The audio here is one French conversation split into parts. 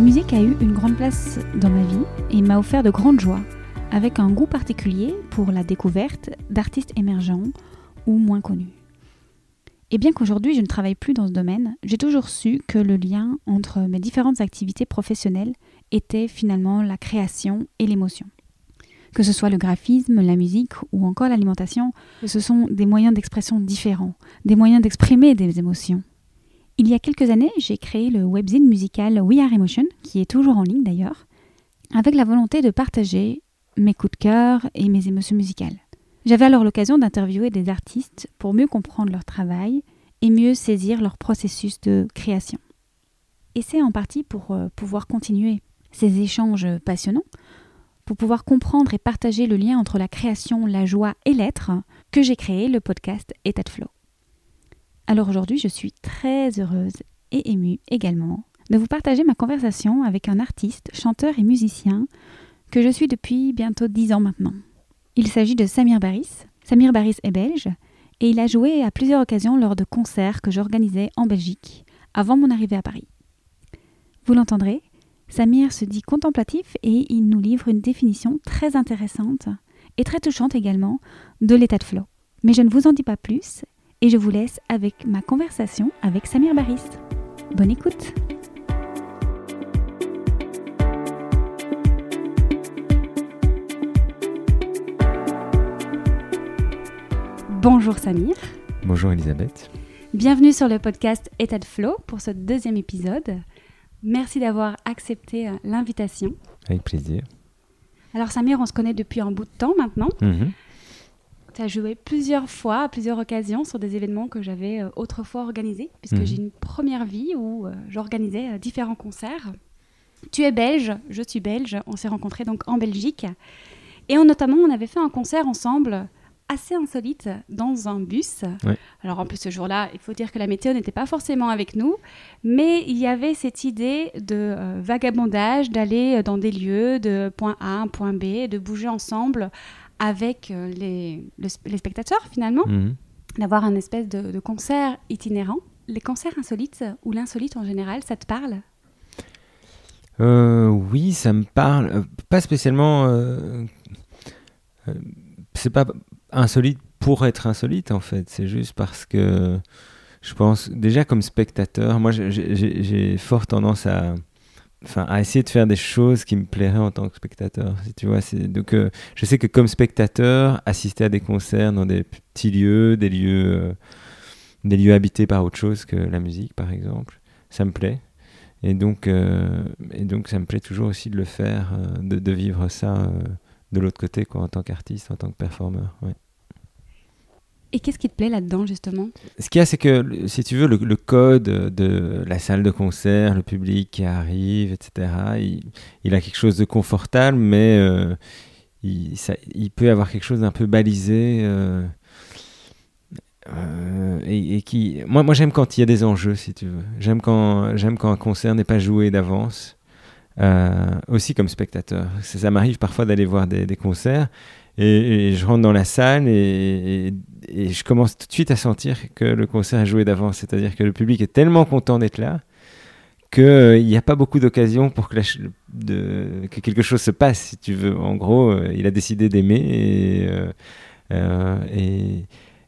La musique a eu une grande place dans ma vie et m'a offert de grandes joies, avec un goût particulier pour la découverte d'artistes émergents ou moins connus. Et bien qu'aujourd'hui je ne travaille plus dans ce domaine, j'ai toujours su que le lien entre mes différentes activités professionnelles était finalement la création et l'émotion. Que ce soit le graphisme, la musique ou encore l'alimentation, ce sont des moyens d'expression différents, des moyens d'exprimer des émotions. Il y a quelques années, j'ai créé le webzine musical We Are Emotion, qui est toujours en ligne d'ailleurs, avec la volonté de partager mes coups de cœur et mes émotions musicales. J'avais alors l'occasion d'interviewer des artistes pour mieux comprendre leur travail et mieux saisir leur processus de création. Et c'est en partie pour euh, pouvoir continuer ces échanges passionnants, pour pouvoir comprendre et partager le lien entre la création, la joie et l'être, que j'ai créé le podcast État de Flow. Alors aujourd'hui, je suis très heureuse et émue également de vous partager ma conversation avec un artiste, chanteur et musicien que je suis depuis bientôt dix ans maintenant. Il s'agit de Samir Baris. Samir Baris est belge et il a joué à plusieurs occasions lors de concerts que j'organisais en Belgique avant mon arrivée à Paris. Vous l'entendrez, Samir se dit contemplatif et il nous livre une définition très intéressante et très touchante également de l'état de flow. Mais je ne vous en dis pas plus et je vous laisse avec ma conversation avec Samir Baris. Bonne écoute Bonjour Samir. Bonjour Elisabeth. Bienvenue sur le podcast État de Flow pour ce deuxième épisode. Merci d'avoir accepté euh, l'invitation. Avec plaisir. Alors Samir, on se connaît depuis un bout de temps maintenant. Mhm. Tu as joué plusieurs fois, à plusieurs occasions, sur des événements que j'avais euh, autrefois organisés, puisque Mhm. j'ai une première vie où euh, j'organisais euh, différents concerts. Tu es belge, je suis belge, on s'est rencontrés donc en Belgique. Et on, notamment, on avait fait un concert ensemble assez insolite dans un bus. Ouais. Alors en plus ce jour-là, il faut dire que la météo n'était pas forcément avec nous, mais il y avait cette idée de euh, vagabondage, d'aller dans des lieux de point A à un point B, de bouger ensemble avec euh, les, le sp- les spectateurs finalement, Mhm. d'avoir un espèce de, de concert itinérant. Les concerts insolites ou l'insolite en général, ça te parle? Euh, oui, ça me parle. Euh, Pas spécialement. euh, euh, c'est pas insolite pour être insolite en fait. C'est juste parce que je pense déjà comme spectateur, moi j'ai fort tendance à, enfin, à essayer de faire des choses qui me plairaient en tant que spectateur. Si tu vois, donc euh, je sais que comme spectateur, assister à des concerts dans des petits lieux, des lieux, euh, des lieux habités par autre chose que la musique, par exemple, ça me plaît. Et donc, euh, et donc, ça me plaît toujours aussi de le faire, de, de vivre ça de l'autre côté, quoi, en tant qu'artiste, en tant que performeur. Et qu'est-ce qui te plaît là-dedans justement? Ce qu'il y a, c'est que, si tu veux, le, code de la salle de concert, le public qui arrive, etc., il, a quelque chose de confortable, mais euh, il, peut avoir quelque chose d'un peu balisé. euh, euh, et, qui, moi, moi j'aime quand il y a des enjeux, si tu veux. J'aime quand, j'aime quand un concert n'est pas joué d'avance, aussi comme spectateur. Ça, m'arrive parfois d'aller voir des, concerts et, je rentre dans la salle et, je commence tout de suite à sentir que le concert est joué d'avance. C'est-à-dire que le public est tellement content d'être là qu'il n'y a pas beaucoup d'occasions pour que, quelque chose se passe, si tu veux. En gros, euh, il a décidé d'aimer euh, euh,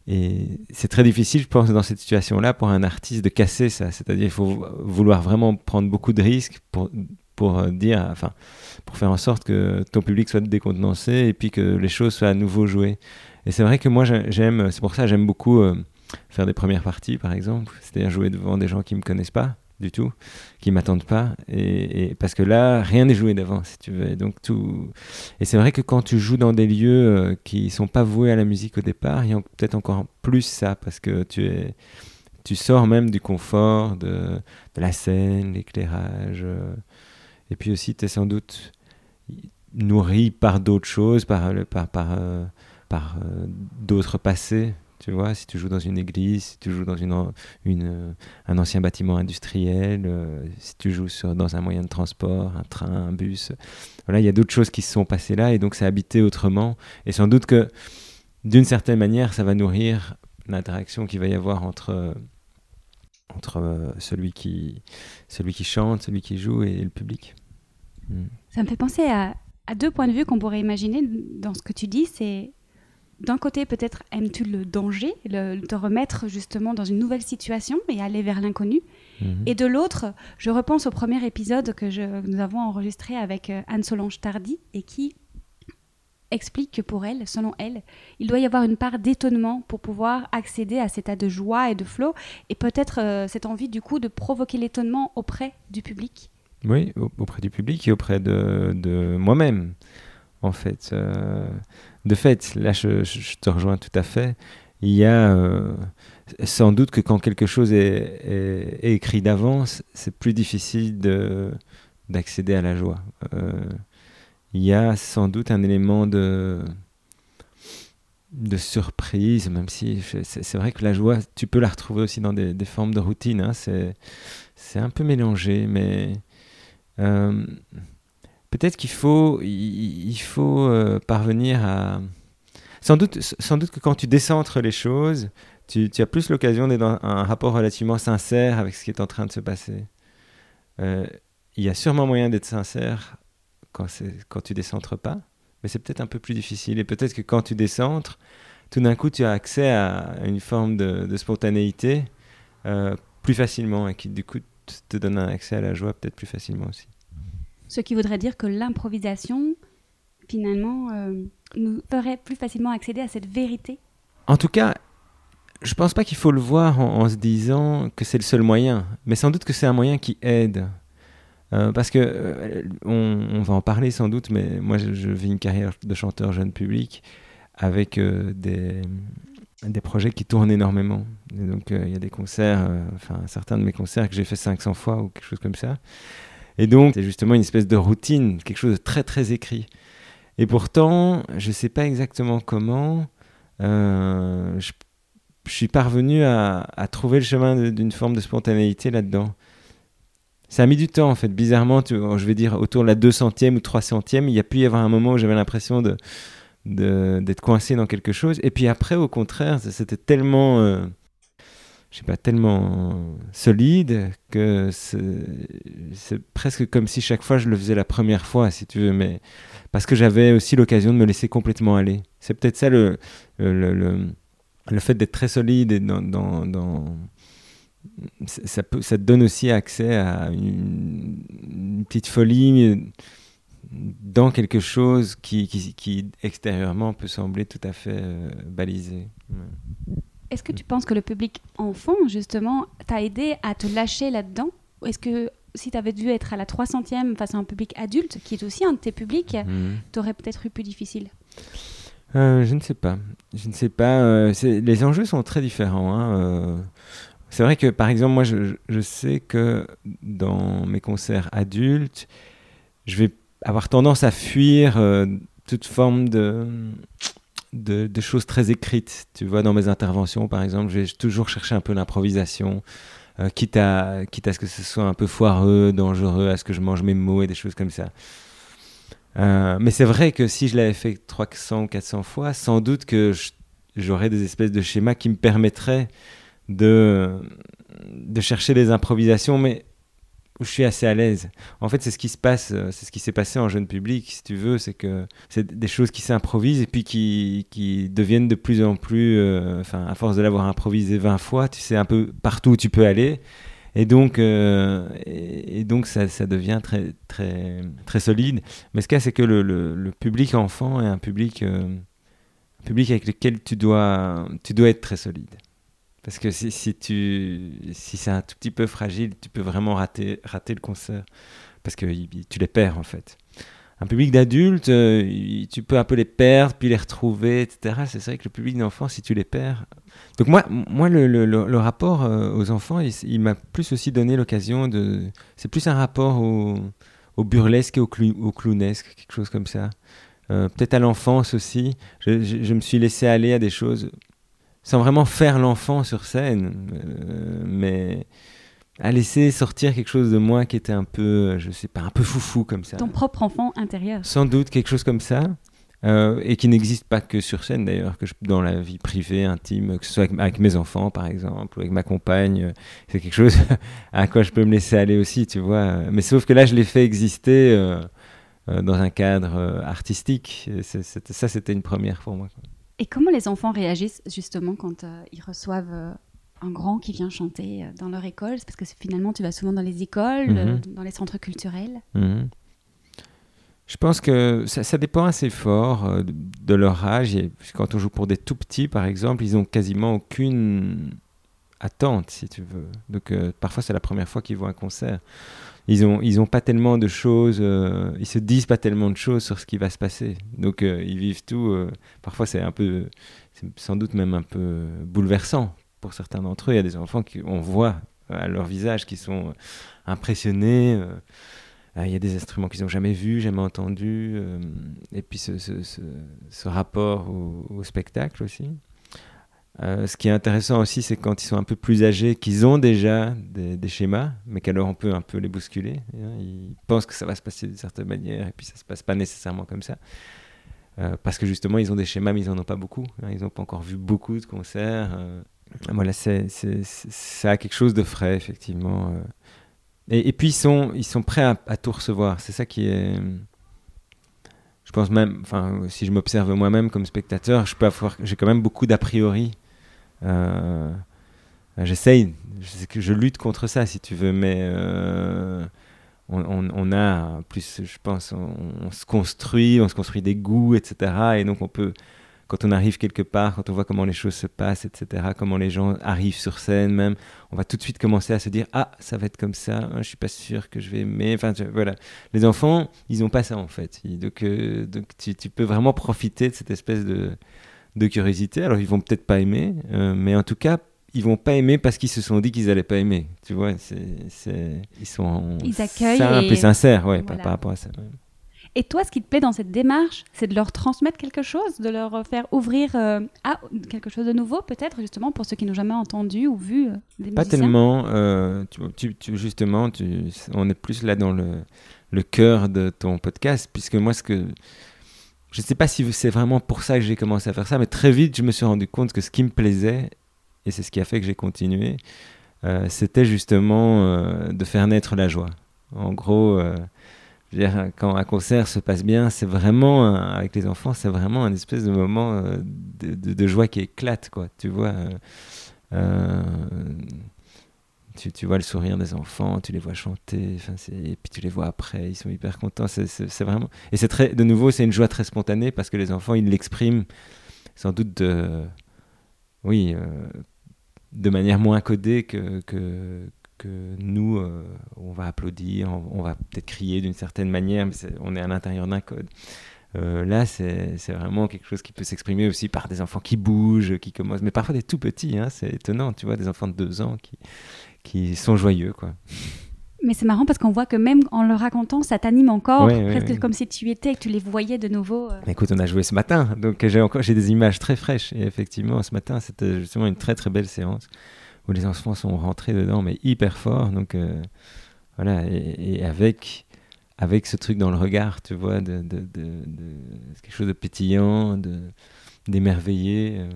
et c'est très difficile, je pense, dans cette situation-là, pour un artiste de casser ça. C'est-à-dire qu'il faut vouloir vraiment prendre beaucoup de risques pour, pour euh, dire, enfin, pour faire en sorte que ton public soit décontenancé et puis que les choses soient à nouveau jouées. Et c'est vrai que moi, j'ai- j'aime, c'est pour ça que j'aime beaucoup euh, faire des premières parties, par exemple, c'est-à-dire jouer devant des gens qui me connaissent pas, du tout, qui m'attendent pas. Et, parce que là, rien n'est joué d'avance, si tu veux. Et donc tout. Et c'est vrai que quand tu joues dans des lieux euh, qui sont pas voués à la musique au départ, il y a peut-être encore plus ça, parce que tu tu sors même du confort de, la scène, l'éclairage. Et puis aussi, tu es sans doute nourri par d'autres choses, par, par, par, euh, par d'autres passés tu vois, si tu joues dans une église, si tu joues dans une, un ancien bâtiment industriel, euh, si tu joues dans un moyen de transport, un train, un bus, voilà, il y a d'autres choses qui se sont passées là et donc c'est habité autrement. Et sans doute que d'une certaine manière, ça va nourrir l'interaction qu'il va y avoir entre, entre euh, celui, qui, celui qui chante, celui qui joue et, le public. Ça me fait penser à, à deux points de vue qu'on pourrait imaginer dans ce que tu dis. C'est d'un côté, peut-être aimes-tu le danger, le, te remettre justement dans une nouvelle situation et aller vers l'inconnu. Mhm. Et de l'autre, je repense au premier épisode que, nous avons enregistré avec euh, Anne-Solange Tardy et qui explique que pour elle, selon elle, il doit y avoir une part d'étonnement pour pouvoir accéder à cet état de joie et de flot et peut-être euh, cette envie du coup de provoquer l'étonnement auprès du public. Oui, auprès du public et auprès de, moi-même, en fait. Euh, de fait, là, je, te rejoins tout à fait. Il y a euh, sans doute que quand quelque chose est, écrit d'avance, c'est plus difficile d'accéder à la joie. Euh, il y a sans doute un élément de, de surprise, même si c'est vrai que la joie, tu peux la retrouver aussi dans des, formes de routine. Hein, c'est un peu mélangé, mais euh, peut-être qu'il faut, il, faut euh, parvenir à... Sans doute, sans doute que quand tu décentres les choses, tu, as plus l'occasion d'être dans un rapport relativement sincère avec ce qui est en train de se passer. Euh, il y a sûrement moyen d'être sincère quand, quand tu décentres pas, mais c'est peut-être un peu plus difficile. Et peut-être que quand tu décentres, tout d'un coup, tu as accès à une forme de, spontanéité plus facilement et qui, du coup, te donne un accès à la joie peut-être plus facilement aussi. Ce qui voudrait dire que l'improvisation, finalement, euh, nous ferait plus facilement accéder à cette vérité. En tout cas, je pense pas qu'il faut le voir en, se disant que c'est le seul moyen, mais sans doute que c'est un moyen qui aide. Euh, parce que euh, on, va en parler sans doute, mais moi je, vis une carrière de chanteur jeune public avec des, des projets qui tournent énormément. Et donc il y a des concerts, enfin certains de mes concerts que j'ai fait 500 fois ou quelque chose comme ça. Et donc, c'est justement une espèce de routine, quelque chose de très très écrit. Et pourtant, je ne sais pas exactement comment, euh, je, suis parvenu à, trouver le chemin d'une forme de spontanéité là-dedans. Ça a mis du temps, en fait. Bizarrement, je vais dire autour de la 200e ou 300e, il y a pu y avoir un moment où j'avais l'impression de, d'être coincé dans quelque chose. Et puis après, au contraire, c'était tellement... Euh, je sais pas, tellement solide que c'est presque comme si chaque fois je le faisais la première fois, si tu veux, mais parce que j'avais aussi l'occasion de me laisser complètement aller. C'est peut-être ça le, le, le, le fait d'être très solide et dans, dans, dans ça, peut, ça te donne aussi accès à une, petite folie dans quelque chose qui, qui, qui, extérieurement peut sembler tout à fait euh, balisé. Est-ce que tu penses que le public enfant, justement, t'a aidé à te lâcher là-dedans? Est-ce que si tu avais dû être à la 300e face à un public adulte, qui est aussi un de tes publics, mhm. tu aurais peut-être eu plus difficile? Euh, Je ne sais pas. Je ne sais pas. Euh, les enjeux sont très différents. Hein, euh. C'est vrai que, par exemple, moi, je, je, sais que dans mes concerts adultes, je vais avoir tendance à fuir toute forme de de, choses très écrites. Tu vois, dans mes interventions, par exemple, j'ai toujours cherché un peu l'improvisation, euh, quitte, à, quitte à ce que ce soit un peu foireux, dangereux, à ce que je mange mes mots et des choses comme ça. Euh, mais c'est vrai que si je l'avais fait 300 ou 400 fois, sans doute que j'aurais des espèces de schémas qui me permettraient de, de chercher des improvisations, mais où je suis assez à l'aise. En fait, c'est ce qui se passe, euh, c'est ce qui s'est passé en jeune public, si tu veux, c'est que c'est des choses qui s'improvisent et puis qui, qui, deviennent de plus en plus, euh, enfin, à force de l'avoir improvisé 20 fois, tu sais un peu partout où tu peux aller. Et donc, euh, et, donc ça, ça, devient très, très, très solide. Mais ce cas, c'est que le, le, public enfant est un public, public avec lequel tu dois, tu dois être très solide. Parce que si, si, c'est un tout petit peu fragile, tu peux vraiment rater, rater le concert. Parce que tu les perds, en fait. Un public d'adultes, euh, tu peux un peu les perdre, puis les retrouver, etc. C'est vrai que le public d'enfants, si tu les perds. Donc, moi, moi le, le, rapport euh, aux enfants, il, m'a plus aussi donné l'occasion de. C'est plus un rapport au, au burlesque et au, au, clownesque, quelque chose comme ça. Euh, peut-être à l'enfance aussi. Je me suis laissé aller à des choses sans vraiment faire l'enfant sur scène, euh, mais à laisser sortir quelque chose de moi qui était un peu, je sais pas, un peu foufou comme ça. Ton propre enfant intérieur. Sans doute quelque chose comme ça. Euh, et qui n'existe pas que sur scène d'ailleurs, que je, dans la vie privée, intime, que ce soit avec, mes enfants par exemple, ou avec ma compagne, euh, c'est quelque chose à quoi je peux me laisser aller aussi, tu vois. Mais sauf que là, je l'ai fait exister dans un cadre artistique. ça, c'était une première pour moi. Et comment les enfants réagissent justement quand euh, ils reçoivent euh, un grand qui vient chanter euh, dans leur école? Parce que finalement, tu vas souvent dans les écoles, mhm. dans les centres culturels. Mhm. Je pense que ça, dépend assez fort de, leur âge. quand on joue pour des tout petits, par exemple, ils ont quasiment aucune attente, si tu veux. Donc parfois, c'est la première fois qu'ils voient un concert ils ont ils ont pas tellement de choses euh, ils se disent pas tellement de choses sur ce qui va se passer. Donc euh, ils vivent tout euh, parfois c'est un peu sans doute même un peu bouleversant pour certains d'entre eux. Il y a des enfants qui on voit à leur visage qui sont impressionnés il y a des instruments qu'ils n'ont jamais vus jamais entendus et puis ce, rapport au spectacle aussi euh, ce qui est intéressant aussi, c'est quand ils sont un peu plus âgés, qu'ils ont déjà des, schémas, mais qu'alors on peut un peu les bousculer. Hein. Ils pensent que ça va se passer d'une certaine manière, et puis ça ne se passe pas nécessairement comme ça. Euh, parce que justement, ils ont des schémas, mais ils n'en ont pas beaucoup. Hein. Ils n'ont pas encore vu beaucoup de concerts. Euh. Voilà, c'est, ça a quelque chose de frais, effectivement. Et, puis, ils sont, ils sont prêts à, à tout recevoir. C'est ça qui est je pense même, enfin, si je m'observe moi-même comme spectateur, j'ai quand même beaucoup d'a priori j'essaye, je, lutte contre ça si tu veux, mais euh, on, a plus, je pense, on, se construit, on se construit des goûts, etc. Et donc on peut, quand on arrive quelque part, quand on voit comment les choses se passent, etc., comment les gens arrivent sur scène même, on va tout de suite commencer à se dire ah ça va être comme ça, je suis pas sûr que je vais aimer. Enfin voilà, les enfants ils ont pas ça en fait, donc euh, donc tu, peux vraiment profiter de cette espèce de de curiosité. Alors ils vont peut-être pas aimer, euh, mais en tout cas ils vont pas aimer parce qu'ils se sont dit qu'ils allaient pas aimer. Tu vois, c'est, ils sont ils accueillent simples et, sincères, ouais, par, rapport à ça. Et toi, ce qui te plaît dans cette démarche, c'est de leur transmettre quelque chose, de leur faire ouvrir euh, à quelque chose de nouveau, peut-être justement pour ceux qui n'ont jamais entendu ou vu euh, des Pas tellement. Tu, tu, justement, on est plus là dans le, le cœur de ton podcast, puisque moi, ce que je ne sais pas si c'est vraiment pour ça que j'ai commencé à faire ça, mais très vite, je me suis rendu compte que ce qui me plaisait, et c'est ce qui a fait que j'ai continué, euh, c'était justement euh, de faire naître la joie. En gros, euh, quand un concert se passe bien, c'est vraiment, avec les enfants, c'est vraiment un espèce de moment de, de, de, joie qui éclate, quoi. Tu vois tu, vois le sourire des enfants, tu les vois chanter, et puis tu les vois après, ils sont hyper contents. C'est vraiment. Et c'est très, de nouveau, c'est une joie très spontanée parce que les enfants, ils l'expriment sans doute de. Oui, euh, de manière moins codée que, que, que nous, euh, on va applaudir, on, va peut-être crier d'une certaine manière, mais on est à l'intérieur d'un code. Euh, là, c'est vraiment quelque chose qui peut s'exprimer aussi par des enfants qui bougent, qui commencent, mais parfois des tout petits, hein, c'est étonnant, tu vois, des enfants de deux ans qui, qui sont joyeux, quoi. Mais c'est marrant parce qu'on voit que même en le racontant, ça t'anime encore, presque comme si tu étais, que tu les voyais de nouveau. Euh. Écoute, on a joué ce matin, donc j'ai encore j'ai des images très fraîches. Et effectivement, ce matin, c'était justement une très très belle séance où les enfants sont rentrés dedans, mais hyper fort. Donc euh, voilà, et, avec avec ce truc dans le regard, tu vois, de, de, de, quelque chose de pétillant, de d'émerveillé. Euh.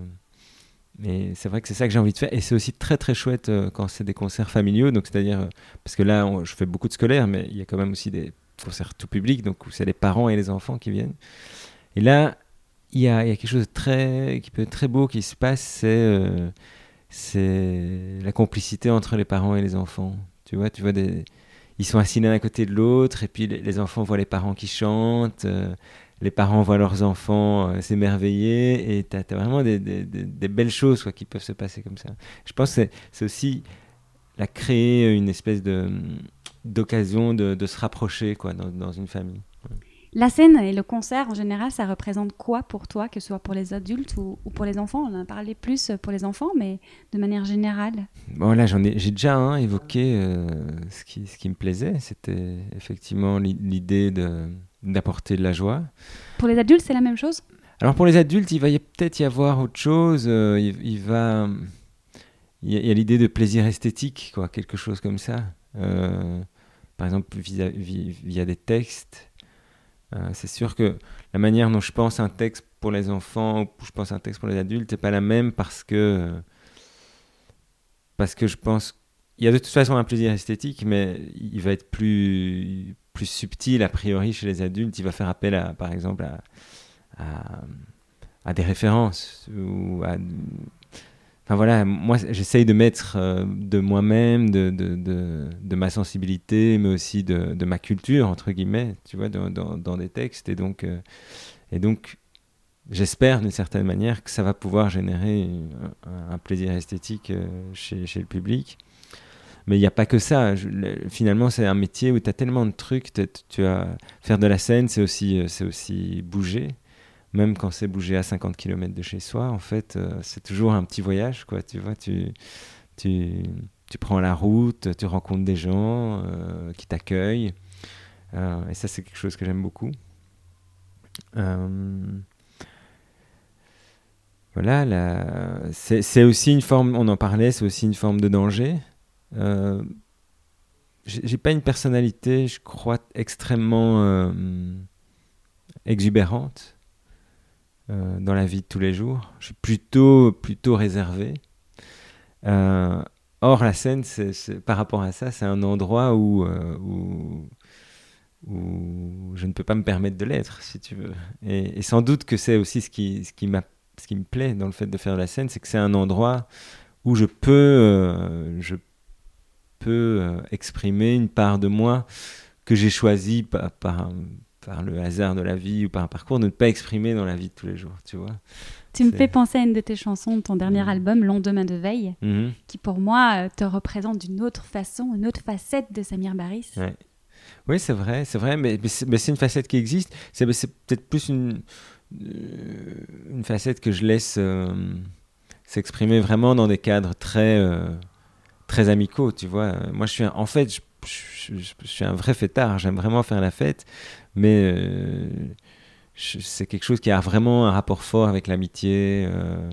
Mais c'est vrai que c'est ça que j'ai envie de faire. Et c'est aussi très très chouette euh, quand c'est des concerts familiaux. Donc c'est-à-dire, euh, parce que là, je fais beaucoup de scolaires, mais il y a quand même aussi des concerts tout public, donc où c'est les parents et les enfants qui viennent. Et là, il y a, quelque chose de très, qui peut être très beau qui se passe, c'est euh, la complicité entre les parents et les enfants. Tu vois, tu vois ils sont assis l'un à côté de l'autre, et puis les, enfants voient les parents qui chantent. Les parents voient leurs enfants euh, s'émerveiller et tu as, vraiment des, belles choses quoi, qui peuvent se passer comme ça. Je pense que c'est aussi la créer une espèce de d'occasion de, se rapprocher quoi, dans, une famille. La scène et le concert, en général, ça représente quoi pour toi, que ce soit pour les adultes ou, pour les enfants? On en a parlé plus pour les enfants, mais de manière générale. Bon, là, j'en ai, j'ai déjà hein, évoqué euh, ce, qui, ce qui me plaisait. C'était effectivement l'idée de, d'apporter de la joie. Pour les adultes, c'est la même chose? Alors, pour les adultes, il va peut-être y avoir autre chose. Euh, il, va... Il y a, l'idée de plaisir esthétique, quoi, quelque chose comme ça. Euh, par exemple, via, via des textes. Euh, c'est sûr que la manière dont je pense un texte pour les enfants ou je pense un texte pour les adultes n'est pas la même parce que parce que je pense il y a de toute façon un plaisir esthétique, mais il va être plus plus subtil a priori chez les adultes. Il va faire appel à par exemple à, des références ou à Enfin voilà, moi j'essaye de mettre euh, de moi-même, de, de, de, ma sensibilité, mais aussi de, ma culture, entre guillemets, tu vois, dans, dans, des textes. Et donc, euh, donc j'espère d'une certaine manière que ça va pouvoir générer un, plaisir esthétique euh, chez, chez, le public. Mais il n'y a pas que ça. finalement, c'est un métier où tu as tellement de trucs. Tu as, faire de la scène, c'est aussi, c'est aussi bouger même quand c'est bouger à 50 km de chez soi, en fait, euh, c'est toujours un petit voyage, quoi. Tu vois, tu, tu, tu prends la route, tu rencontres des gens euh, qui t'accueillent. Euh, et ça, c'est quelque chose que j'aime beaucoup. voilà, c'est aussi une forme, on en parlait, c'est aussi une forme de danger. J'ai pas une personnalité, je crois, extrêmement exubérante. Euh, dans la vie de tous les jours. Je suis plutôt, plutôt réservé. Euh, or, la scène, c'est, par rapport à ça, c'est un endroit où, euh, où, je ne peux pas me permettre de l'être, si tu veux. Et, sans doute que c'est aussi ce qui, ce, qui ce qui me plaît dans le fait de faire de la scène, c'est que c'est un endroit où je peux, je peux exprimer une part de moi que j'ai choisie par, par, par le hasard de la vie ou par un parcours, de ne pas exprimer dans la vie de tous les jours, tu vois. Tu me fais penser à une de tes chansons de ton dernier mmh. album, Lendemain de veille, mmh. qui pour moi euh, te représente d'une autre façon, une autre facette de Samir Baris. Oui, c'est vrai, c'est vrai, mais, mais c'est une facette qui existe. C'est peut-être plus une, euh, une facette que je laisse euh, s'exprimer vraiment dans des cadres très, très amicaux, tu vois. Moi, je suis, en fait, je, je, suis un vrai fêtard, j'aime vraiment faire la fête, mais euh, c'est quelque chose qui a vraiment un rapport fort avec l'amitié. Euh,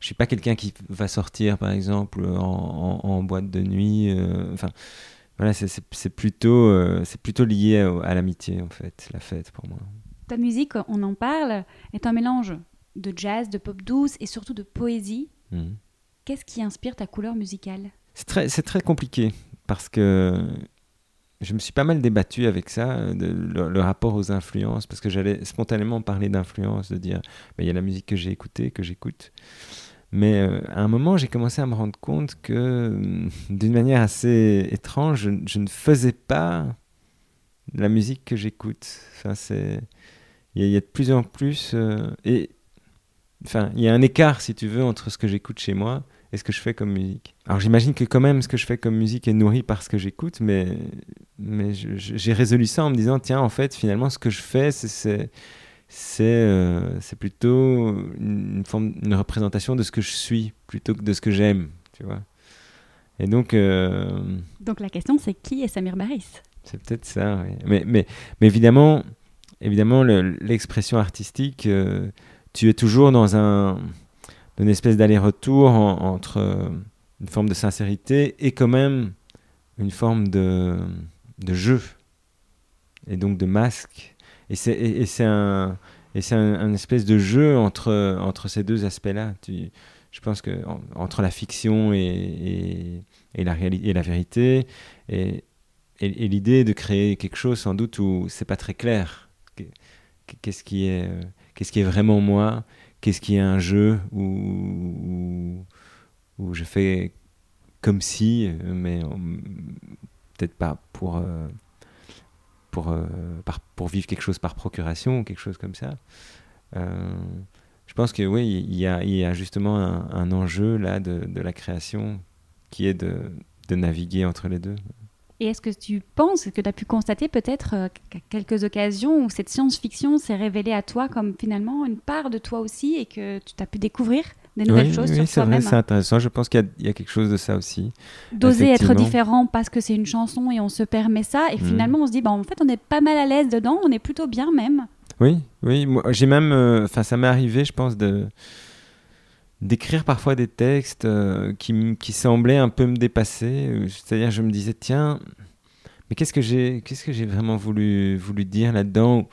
je suis pas quelqu'un qui va sortir, par exemple, en, boîte de nuit. Euh, enfin, voilà, c'est plutôt, c'est plutôt lié à, l'amitié, en fait, la fête pour moi. Ta musique, on en parle, est un mélange de jazz, de pop douce et surtout de poésie. Mmh. Qu'est-ce qui inspire ta couleur musicale? C'est très, compliqué parce que je me suis pas mal débattu avec ça, le, rapport aux influences, parce que j'allais spontanément parler d'influence, de dire, bah, il y a la musique que j'ai écoutée, que j'écoute. Mais euh, à un moment, j'ai commencé à me rendre compte que, hum, d'une manière assez étrange, je, ne faisais pas la musique que j'écoute. Enfin, c'est, il y, a de plus en plus, euh, et enfin, il y a un écart, si tu veux, entre ce que j'écoute chez moi et ce que je fais comme musique. Alors j'imagine que quand même ce que je fais comme musique est nourri par ce que j'écoute, mais, mais j'ai résolu ça en me disant, tiens, en fait, finalement, ce que je fais, c'est c'est euh, plutôt une, forme, une représentation de ce que je suis, plutôt que de ce que j'aime, tu vois. Et donc... Euh, donc la question, c'est qui est Samir Baris? C'est peut-être ça, oui. Mais, mais, mais évidemment, évidemment l'expression artistique, euh, tu es toujours dans un d'une espèce d'aller-retour entre euh, une forme de sincérité et quand même une forme de, de jeu et donc de masque. Et c'est et, un et c'est un, espèce de jeu entre entre ces deux aspects-là. Je pense que entre la fiction et, et, la réalité et la vérité et, et, l'idée de créer quelque chose sans doute où c'est pas très clair. Qu'est-ce qui est qu'est-ce qui est vraiment moi qu'est-ce qui est un jeu où, où, je fais comme si, mais peut-être pas pour, euh, pour, pour vivre quelque chose par procuration ou quelque chose comme ça. je pense que oui, il y a, justement un, enjeu là de, la création qui est de naviguer entre les deux. Et est-ce que tu penses que tu as pu constater peut-être euh, qu'à quelques occasions où cette science-fiction s'est révélée à toi comme finalement une part de toi aussi et que tu as pu découvrir des nouvelles choses oui, sur toi-même? Oui, c'est intéressant. Je pense qu'il y, a quelque chose de ça aussi. D'oser être différent parce que c'est une chanson et on se permet ça. Et mm. finalement, on se dit, bah, en fait, on est pas mal à l'aise dedans, on est plutôt bien même. Oui, oui. J'ai même. Euh, enfin, ça m'est arrivé, je pense, de d'écrire parfois des textes euh, qui, qui, semblaient un peu me dépasser. Euh, c'est-à-dire, je me disais, tiens, mais qu'est-ce que j'ai, qu'est-ce que vraiment voulu, voulu dire là-dedans?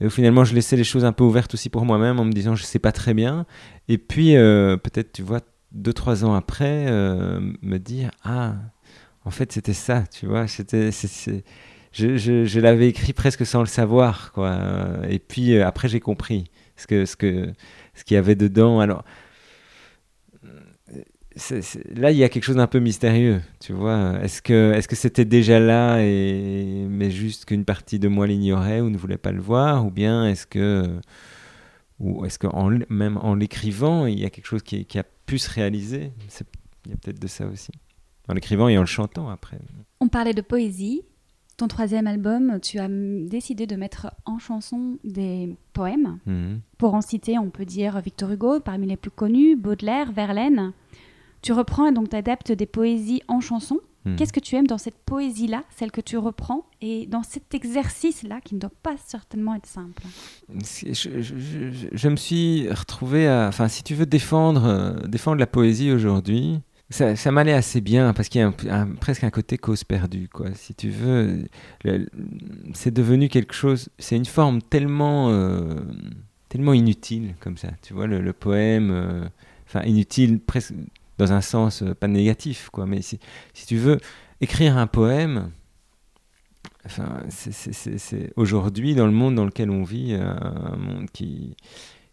Et finalement, je laissais les choses un peu ouvertes aussi pour moi-même en me disant, je sais pas très bien. Et puis, euh, peut-être, tu vois, deux, trois ans après, me dire, ah, en fait, c'était ça, tu vois, c'était, je, je, je l'avais écrit presque sans le savoir, quoi. Et puis, après, j'ai compris ce que, ce que, ce qu'il y avait dedans. Alors, là, il y a quelque chose d'un peu mystérieux, tu vois. Est-ce que est-ce que c'était déjà là et mais juste qu'une partie de moi l'ignorait ou ne voulait pas le voir, ou bien est-ce que ou est-ce que même en l'écrivant, il y a quelque chose qui, qui a pu se réaliser? Il y a peut-être de ça aussi. En l'écrivant et en le chantant après. On parlait de poésie. Ton troisième album, tu as décidé de mettre en chanson des poèmes. Mhm. Pour en citer, on peut dire Victor Hugo, parmi les plus connus, Baudelaire, Verlaine. Tu reprends et donc tu adaptes des poésies en chanson. Hmm. Qu'est-ce que tu aimes dans cette poésie-là, celle que tu reprends, et dans cet exercice-là qui ne doit pas certainement être simple? Je, me suis retrouvé à... Enfin, si tu veux défendre, euh, défendre la poésie aujourd'hui, ça, ça m'allait assez bien parce qu'il y a presque un côté cause perdue, quoi. Si tu veux, c'est devenu quelque chose... C'est une forme tellement... Euh, tellement inutile comme ça, tu vois, le, poème... Euh, enfin, inutile presque dans un sens euh, pas négatif, quoi. Mais si, tu veux écrire un poème, enfin, c'est aujourd'hui dans le monde dans lequel on vit, euh, un monde qui,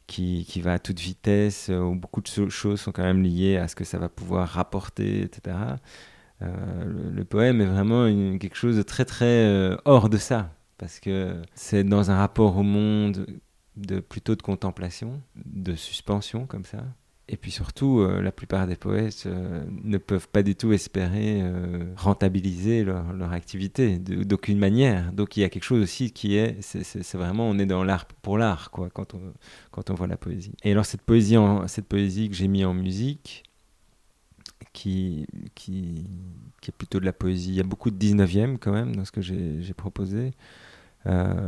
qui, qui, va à toute vitesse, euh, où beaucoup de choses sont quand même liées à ce que ça va pouvoir rapporter, etc. le, poème est vraiment quelque chose de très très hors de ça, parce que c'est dans un rapport au monde de plutôt de contemplation, de suspension comme ça. Et puis surtout, euh, la plupart des poètes euh, ne peuvent pas du tout espérer euh, rentabiliser leur, activité d'aucune manière. Donc il y a quelque chose aussi qui est, c'est vraiment, on est dans l'art pour l'art, quoi, quand on, quand on voit la poésie. Et alors cette poésie, cette poésie que j'ai mis en musique, qui, qui, est plutôt de la poésie, il y a beaucoup de 19e quand même dans ce que j'ai proposé.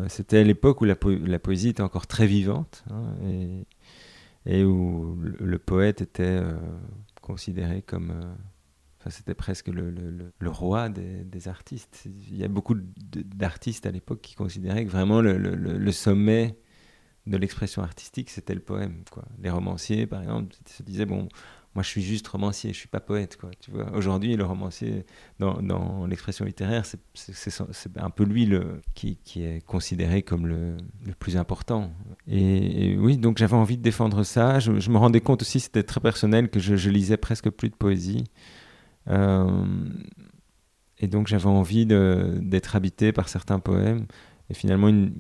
C'était à l'époque où la, poésie était encore très vivante. Hein, et où le, poète était euh, considéré comme... Euh, enfin, c'était presque le, roi des, artistes. Il y a beaucoup d'artistes à l'époque qui considéraient que vraiment le, sommet de l'expression artistique, c'était le poème. Les romanciers, par exemple, se disaient, bon, moi je suis juste romancier, je suis pas poète. Quoi, tu vois. Aujourd'hui, le romancier, dans, l'expression littéraire, c'est un peu lui le, qui, est considéré comme le, plus important. Et, oui, donc j'avais envie de défendre ça. Je, me rendais compte aussi, c'était très personnel, que je, lisais presque plus de poésie. Euh, et donc j'avais envie d'être habité par certains poèmes. Et finalement, une,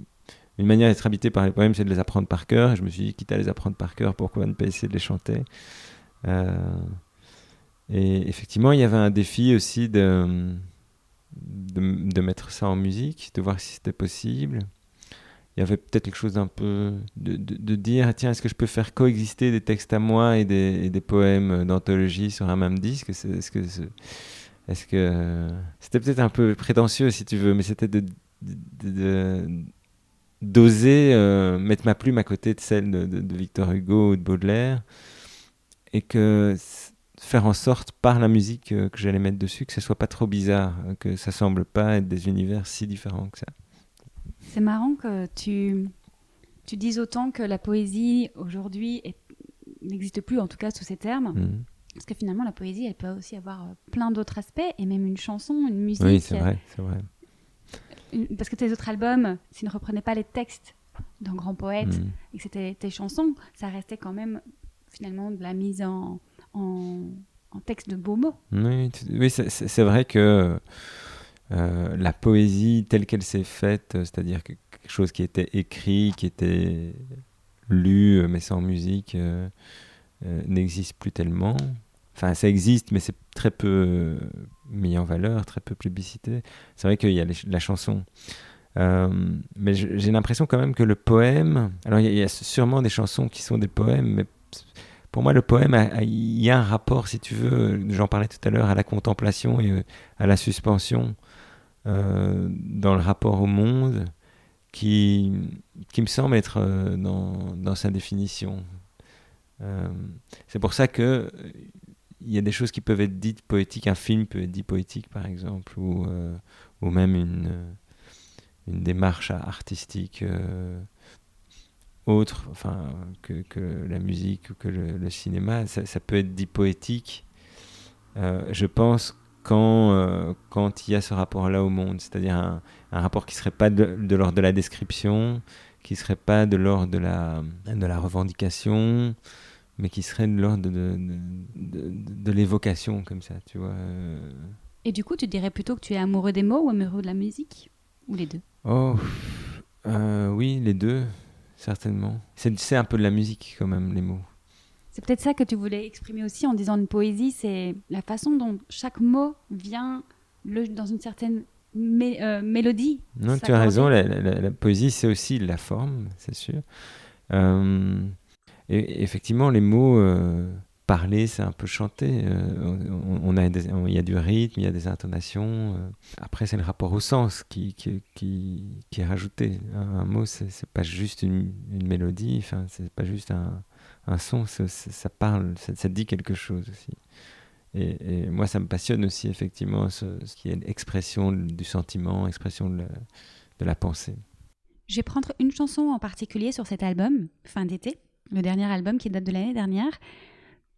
une manière d'être habité par les poèmes, c'est de les apprendre par cœur. Et je me suis dit, quitte à les apprendre par cœur, pourquoi ne pas essayer de les chanter? Et effectivement, il y avait un défi aussi de, de, mettre ça en musique, de voir si c'était possible. Il y avait peut-être quelque chose d'un peu de, de, dire tiens, est-ce que je peux faire coexister des textes à moi et des, des poèmes d'anthologie sur un même disque? Est-ce que est-ce que c'était peut-être un peu prétentieux si tu veux, mais c'était de, d'oser euh, mettre ma plume à côté de celle de, Victor Hugo ou de Baudelaire et que faire en sorte par la musique euh, que j'allais mettre dessus que ce soit pas trop bizarre, euh, que ça semble pas être des univers si différents que ça. C'est marrant que tu, tu dises autant que la poésie aujourd'hui n'existe plus, en tout cas sous ces termes. Mhm. Parce que finalement, la poésie, elle peut aussi avoir euh, plein d'autres aspects, et même une chanson, une musique. Oui, c'est vrai, c'est vrai. Parce que tes autres albums, s'ils ne reprenaient pas les textes d'un grand poète, mhm. et que c'était tes chansons, ça restait quand même finalement de la mise en, en, texte de beaux mots. Oui, oui c'est vrai que la poésie telle qu'elle s'est faite, c'est-à-dire quelque chose qui était écrit, qui était lu mais sans musique, n'existe plus tellement. Enfin, ça existe, mais c'est très peu mis en valeur, très peu publicité. C'est vrai qu'il y a la chanson. Euh, mais j'ai l'impression quand même que le poème. Alors, il y, a sûrement des chansons qui sont des poèmes, mais pour moi, le poème, il y a un rapport, si tu veux, j'en parlais tout à l'heure, à la contemplation et euh, à la suspension euh, dans le rapport au monde qui, qui me semble être dans, dans, sa définition. C'est pour ça que il y a des choses qui peuvent être dites poétiques. Un film peut être dit poétique, par exemple, ou, ou même une démarche artistique euh, autre enfin, que, que, la musique ou que le, cinéma. Ça, peut être dit poétique, euh, je pense, quand, euh, quand il y a ce rapport-là au monde, c'est-à-dire un, un, rapport qui ne serait pas de, de l'ordre de la description, qui ne serait pas de l'ordre de la, de la revendication, mais qui serait de l'ordre de, de, de, l'évocation, comme ça, tu vois. Et du coup, tu dirais plutôt que tu es amoureux des mots ou amoureux de la musique? Ou les deux? Oh, euh, oui, les deux, certainement. C'est un peu de la musique quand même, les mots. C'est peut-être ça que tu voulais exprimer aussi en disant une poésie, c'est la façon dont chaque mot vient le, dans une certaine euh, mélodie. Non, tu as raison, la, poésie c'est aussi la forme, c'est sûr. Euh, et effectivement, les mots parler, c'est un peu chanter. Euh, il y a du rythme, il y a des intonations. Euh. Après, c'est le rapport au sens qui, est rajouté. Un, mot, c'est pas juste une, mélodie, enfin, c'est pas juste un, son, ça parle, ça, dit quelque chose aussi. Et, moi, ça me passionne aussi, effectivement, ce, qui est l'expression du sentiment, expression de la pensée. Je vais prendre une chanson en particulier sur cet album, Fin d'été, le dernier album qui date de l'année dernière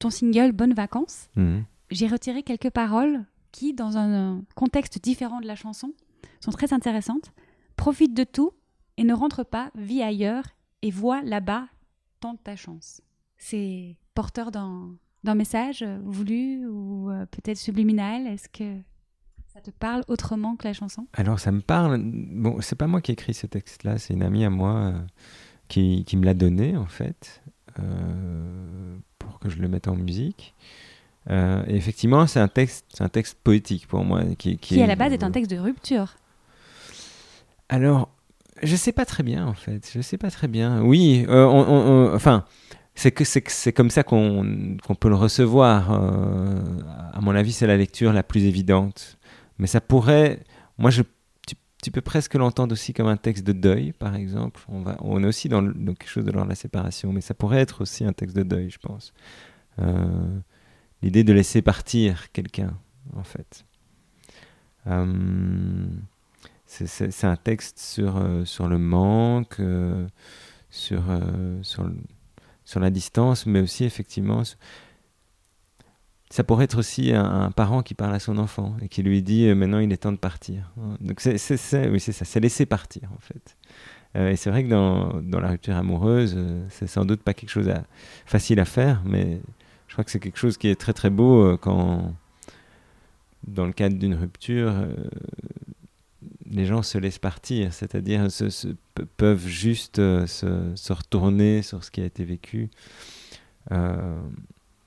ton single Bonnes vacances, mhm. j'ai retiré quelques paroles qui, dans un contexte différent de la chanson, sont très intéressantes. Profite de tout et ne rentre pas, vis ailleurs et vois là-bas, tente ta chance. C'est porteur d'un message voulu ou euh, peut-être subliminal. Est-ce que ça te parle autrement que la chanson? Alors ça me parle. Bon, c'est pas moi qui ai écrit ce texte-là, c'est une amie à moi euh, qui, qui, me l'a donné en fait. Euh, pour que je le mette en musique. Euh, et effectivement, c'est un texte, c'est un texte poétique pour moi, qui, qui, à la base est un texte de rupture. Alors, je sais pas très bien en fait. Je sais pas très bien. Oui, euh, on, enfin, c'est que c'est comme ça qu'on peut le recevoir. Euh, à mon avis, c'est la lecture la plus évidente. Mais ça pourrait. Moi, je tu peux presque l'entendre aussi comme un texte de deuil, par exemple. On, est aussi dans, quelque chose de l'ordre de la séparation, mais ça pourrait être aussi un texte de deuil, je pense. Euh, l'idée de laisser partir quelqu'un, en fait. Euh, c'est un texte sur, euh, sur le manque, sur, sur, la distance, mais aussi effectivement ça pourrait être aussi un, parent qui parle à son enfant et qui lui dit euh, maintenant il est temps de partir. Donc c'est ça, c'est laisser partir en fait. Euh, et c'est vrai que dans, la rupture amoureuse, euh, c'est sans doute pas quelque chose à, facile à faire, mais je crois que c'est quelque chose qui est très très beau quand, dans le cadre d'une rupture, les gens se laissent partir, c'est-à-dire se, peuvent juste se, retourner sur ce qui a été vécu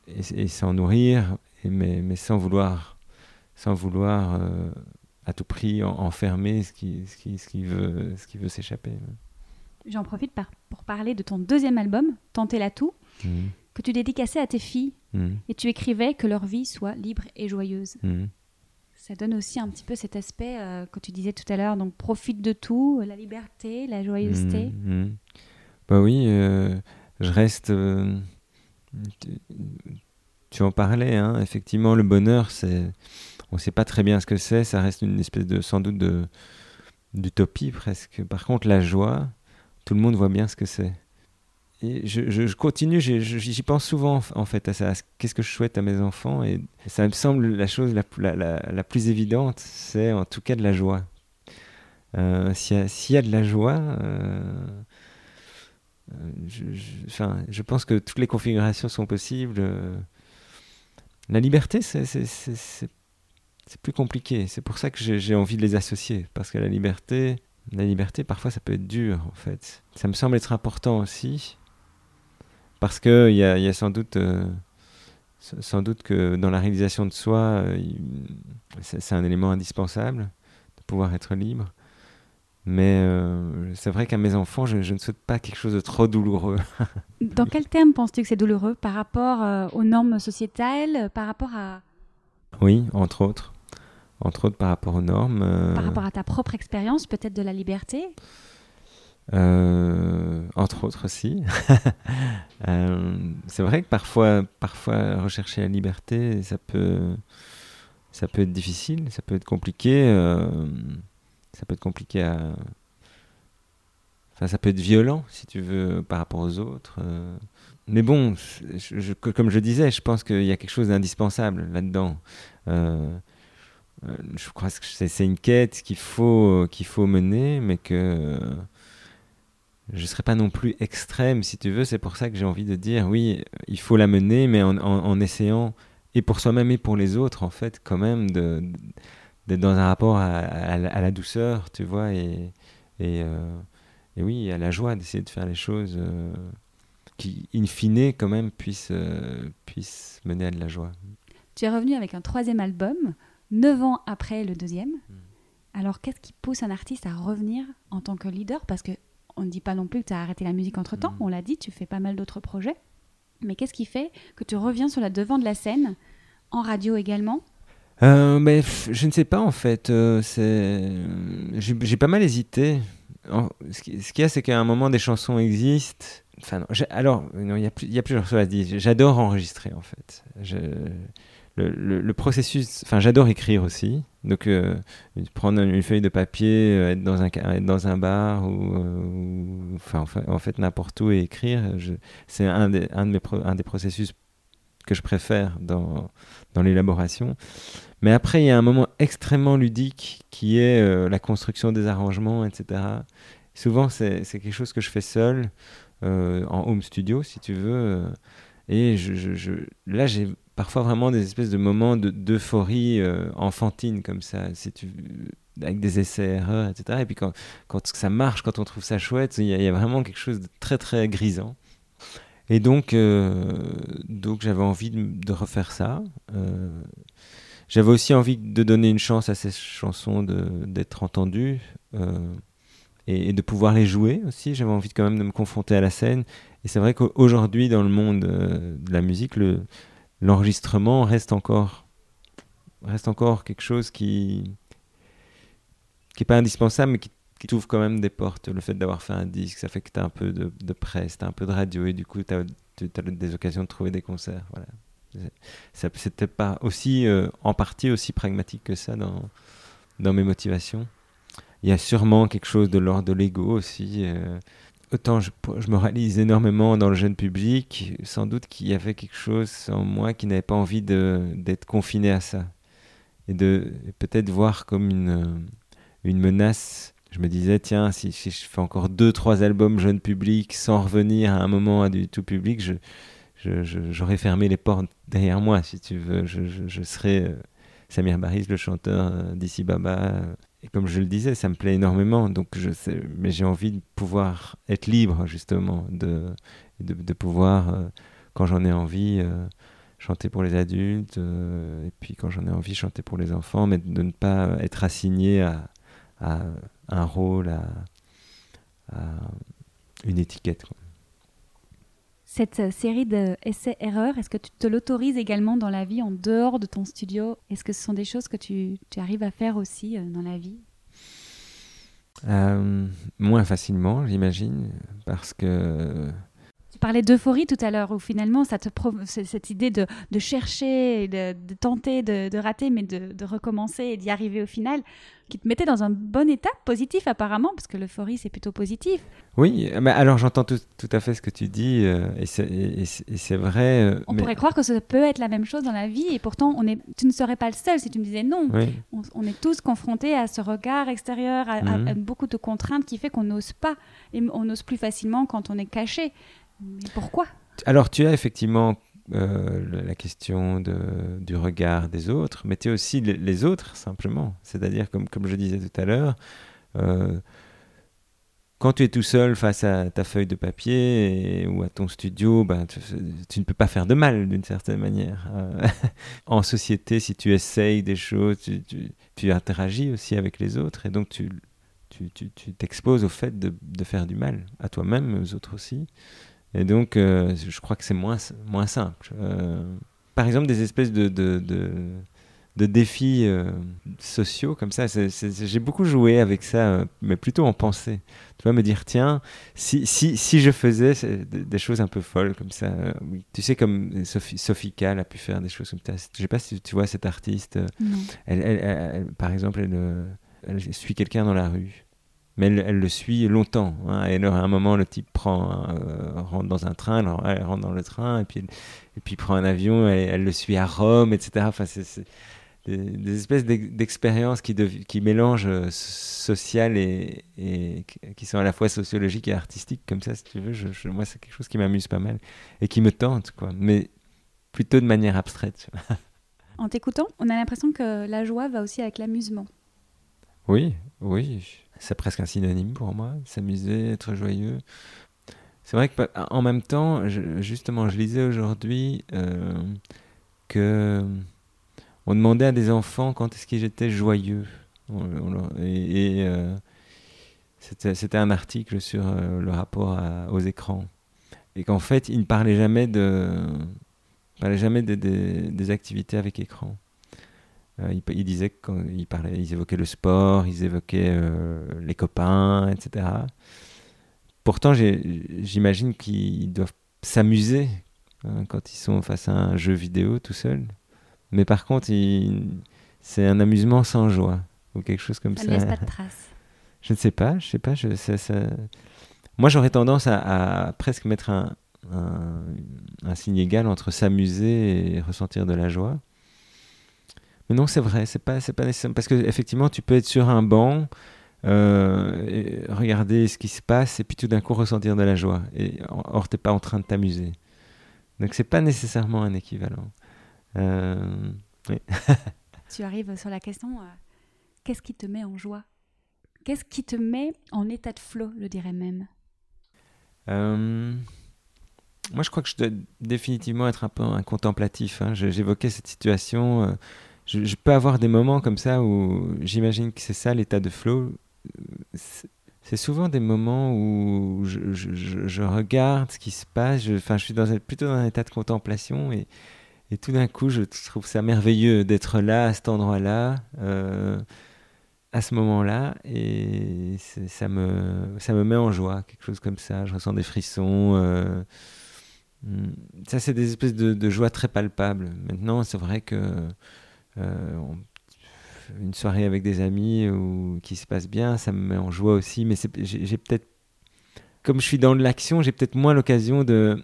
et, s'en nourrir, mais, mais, sans vouloir, sans vouloir euh, à tout prix enfermer ce qui, ce qui, ce qui veut, ce qui veut s'échapper. J'en profite pour parler de ton deuxième album, Tenter la tout, mmh. que tu dédicassais à tes filles. Mmh. Et tu écrivais que leur vie soit libre et joyeuse. Mmh. Ça donne aussi un petit peu cet aspect euh, que tu disais tout à l'heure, donc profite de tout, la liberté, la joyeuseté. Bah oui, euh, je reste tu en parlais, hein, effectivement, le bonheur, c'est, on ne sait pas très bien ce que c'est, ça reste une espèce de, sans doute, de, d'utopie presque. Par contre, la joie, tout le monde voit bien ce que c'est. Et je, continue, j'y pense souvent en fait à ça. Qu'est-ce que je souhaite à mes enfants Et ça me semble la chose la, plus évidente, c'est en tout cas de la joie. Euh, s'il, y a, de la joie, euh, euh, je, je pense que toutes les configurations sont possibles. Euh. La liberté, c'est plus compliqué. C'est pour ça que j'ai envie de les associer. Parce que la liberté, la liberté, parfois, ça peut être dur, en fait. Ça me semble être important aussi. Parce qu'il y y a sans doute. Euh, sans doute que dans la réalisation de soi, c'est un élément indispensable de pouvoir être libre. Mais euh, c'est vrai qu'à mes enfants, je, ne souhaite pas quelque chose de trop douloureux. Dans quel terme penses-tu que c'est douloureux Par rapport aux normes sociétales Par rapport à... Oui, entre autres entre autres par rapport aux normes. Euh, par rapport à ta propre expérience, peut-être de la liberté? Euh, entre autres aussi. Euh, c'est vrai que parfois, parfois rechercher la liberté, ça peut, ça peut être difficile, ça peut être compliqué, ça peut être compliqué à, enfin ça peut être violent si tu veux par rapport aux autres. Mais bon, comme je disais, je pense qu'il y a quelque chose d'indispensable là-dedans. Euh, je crois que c'est une quête qu'il faut, qu'il faut mener, mais que je ne serai pas non plus extrême, si tu veux. C'est pour ça que j'ai envie de dire, oui, il faut la mener, mais en, en, essayant, et pour soi-même et pour les autres, en fait, quand même, d'être dans un rapport à, la douceur, tu vois, et, et, euh, et, oui, à la joie d'essayer de faire les choses euh, qui, in fine, quand même, puissent, puissent mener à de la joie. Tu es revenu avec un troisième album neuf ans après le deuxième. Hmm. Alors, qu'est-ce qui pousse un artiste à revenir en tant que leader? Parce que on ne dit pas non plus que tu as arrêté la musique entre-temps, hmm. on l'a dit, tu fais pas mal d'autres projets. Mais qu'est-ce qui fait que tu reviens sur la devant de la scène, en radio également? Euh, mais je ne sais pas en fait. Euh, j'ai pas mal hésité. ce qu'il y a, c'est qu'à un moment, des chansons existent. Enfin, non, alors, il y, a plusieurs choses à dire. J'adore enregistrer en fait. Le, processus, enfin j'adore écrire aussi, donc euh, prendre une feuille de papier, euh, être, dans un, être dans un bar ou, enfin, en fait n'importe où et écrire, c'est un un des processus que je préfère dans, dans l'élaboration. Mais après, il y a un moment extrêmement ludique qui est la construction des arrangements, etc. Souvent, c'est quelque chose que je fais seul, en home studio, si tu veux. et je, là, j'ai parfois vraiment des espèces de moments d'euphorie euh, enfantine comme ça, tu, avec des essais-erreurs, etc. Et puis quand, quand ça marche, quand on trouve ça chouette, il y, a vraiment quelque chose de très très grisant. Et donc, euh, donc j'avais envie de, refaire ça. Euh, j'avais aussi envie de donner une chance à ces chansons d'être entendues et, et, de pouvoir les jouer aussi. J'avais envie quand même de me confronter à la scène. Et c'est vrai qu'aujourd'hui, dans le monde de la musique, le, l'enregistrement reste encore, reste encore quelque chose qui qui pas indispensable, mais qui, qui t'ouvre quand même des portes. Le fait d'avoir fait un disque, ça fait que tu as un peu de, presse, tu as un peu de radio, et du coup, tu as, des occasions de trouver des concerts. Voilà. C'était pas aussi, euh, en partie aussi pragmatique que ça dans, dans mes motivations. Il y a sûrement quelque chose de l'ordre de l'ego aussi. Euh, autant je, me réalise énormément dans le jeune public, sans doute qu'il y avait quelque chose en moi qui n'avait pas envie d'être confiné à ça. Et de peut-être voir comme une, une menace. Je me disais, tiens, si, je fais encore deux, trois albums jeune public sans revenir à un moment à du tout public, je, j'aurais fermé les portes derrière moi, si tu veux. Je, je, serais euh, Samir Baris, le chanteur euh, d'ici Baba, euh, et comme je le disais, ça me plaît énormément. Donc je mais j'ai envie de pouvoir être libre justement, de, de, pouvoir, euh, quand j'en ai envie, chanter pour les adultes, et puis quand j'en ai envie, chanter pour les enfants, mais de ne pas être assigné à un rôle, à, à une étiquette. Cette euh, série d'essais-erreurs, est-ce que tu te l'autorises également dans la vie en dehors de ton studio? Est-ce que ce sont des choses que tu, arrives à faire aussi euh, dans la vie? Euh, Moins facilement, j'imagine, parce que tu parlais d'euphorie tout à l'heure, où finalement, ça te cette idée de, chercher, de, tenter, de, rater, mais de, recommencer et d'y arriver au final, qui te mettait dans un bon état positif apparemment, parce que l'euphorie, c'est plutôt positif. Oui, mais alors j'entends tout, à fait ce que tu dis, euh, et c'est vrai. Euh, on pourrait croire que ça peut être la même chose dans la vie, et pourtant, on est, tu ne serais pas le seul si tu me disais non. On, est tous confrontés à ce regard extérieur, à, à mhm. beaucoup de contraintes qui fait qu'on n'ose pas, et on ose plus facilement quand on est caché. Pourquoi? Alors, tu as effectivement euh, la question du regard des autres, mais tu es aussi les, autres, simplement. C'est-à-dire, comme, je disais tout à l'heure, euh, quand tu es tout seul face à ta feuille de papier ou à ton studio, ben, tu, ne peux pas faire de mal d'une certaine manière. Euh, en société, si tu essayes des choses, tu, tu, interagis aussi avec les autres et donc tu t'exposes au fait de, de, faire du mal à toi-même, aux autres aussi. Et donc, euh, je crois que c'est moins, moins simple. Euh, par exemple, des espèces de, de, de, défis euh, sociaux comme ça, j'ai beaucoup joué avec ça, mais plutôt en pensée. Tu vois, me dire, tiens, si, si, si je faisais des choses un peu folles comme ça, tu sais, comme Sophie, Sophie Kahl a pu faire des choses comme ça. Je sais pas si tu vois cette artiste. Elle, elle, par exemple, elle, elle suit quelqu'un dans la rue mais elle, le suit longtemps. Hein, et à un moment, le type prend, euh, rentre dans un train, elle, rentre dans le train, et puis, et puis prend un avion, et elle le suit à Rome, etc. Enfin, c'est des, espèces d'expériences qui, qui mélangent euh, social et, et, qui sont à la fois sociologiques et artistiques, comme ça, si tu veux. Je, moi, c'est quelque chose qui m'amuse pas mal et qui me tente, quoi. Mais plutôt de manière abstraite. En t'écoutant, on a l'impression que la joie va aussi avec l'amusement. Oui, oui c'est presque un synonyme pour moi, s'amuser, être joyeux. C'est vrai que en même temps, justement, je lisais aujourd'hui euh, que on demandait à des enfants quand est-ce qu'ils étaient joyeux. et, euh, c'était un article sur euh, le rapport aux écrans. Et qu'en fait, ils ne parlaient jamais de, parlaient jamais des activités avec écran. Euh, ils, disaient qu'ils parlaient, ils évoquaient le sport, ils évoquaient euh, les copains, etc. Pourtant, j'imagine qu'ils doivent s'amuser hein, quand ils sont face à un jeu vidéo tout seul. Mais par contre, c'est un amusement sans joie ou quelque chose comme ça. Ça ne laisse pas de traces. Je ne sais pas, je sais pas. Je, ça, Moi, j'aurais tendance à, presque mettre un, un, un signe égal entre s'amuser et ressentir de la joie. Mais non, c'est vrai, c'est pas, c'est pas nécessaire. Parce que effectivement, tu peux être sur un banc, euh, regarder ce qui se passe, et puis tout d'un coup ressentir de la joie. Et, or, t'es pas en train de t'amuser. Donc, c'est pas nécessairement un équivalent. Euh, tu arrives sur la question euh, qu'est-ce qui te met en joie? Qu'est-ce qui te met en état de flow, je dirais même? Moi, je crois que je dois définitivement être un peu un contemplatif. Hein. J'évoquais cette situation je, peux avoir des moments comme ça où j'imagine que c'est ça l'état de flow. C'est souvent des moments où je, regarde ce qui se passe. Enfin, je, suis plutôt dans un état de contemplation et, tout d'un coup, je trouve ça merveilleux d'être là, à cet endroit-là, euh, à ce moment-là. Et ça me, ça me met en joie, quelque chose comme ça. Je ressens des frissons. Euh, hmm. ça, c'est des espèces de joie très palpables. Maintenant, c'est vrai que euh, une soirée avec des amis ou qui se passe bien, ça me met en joie aussi. Mais j'ai peut-être, comme je suis dans l'action, j'ai peut-être moins l'occasion de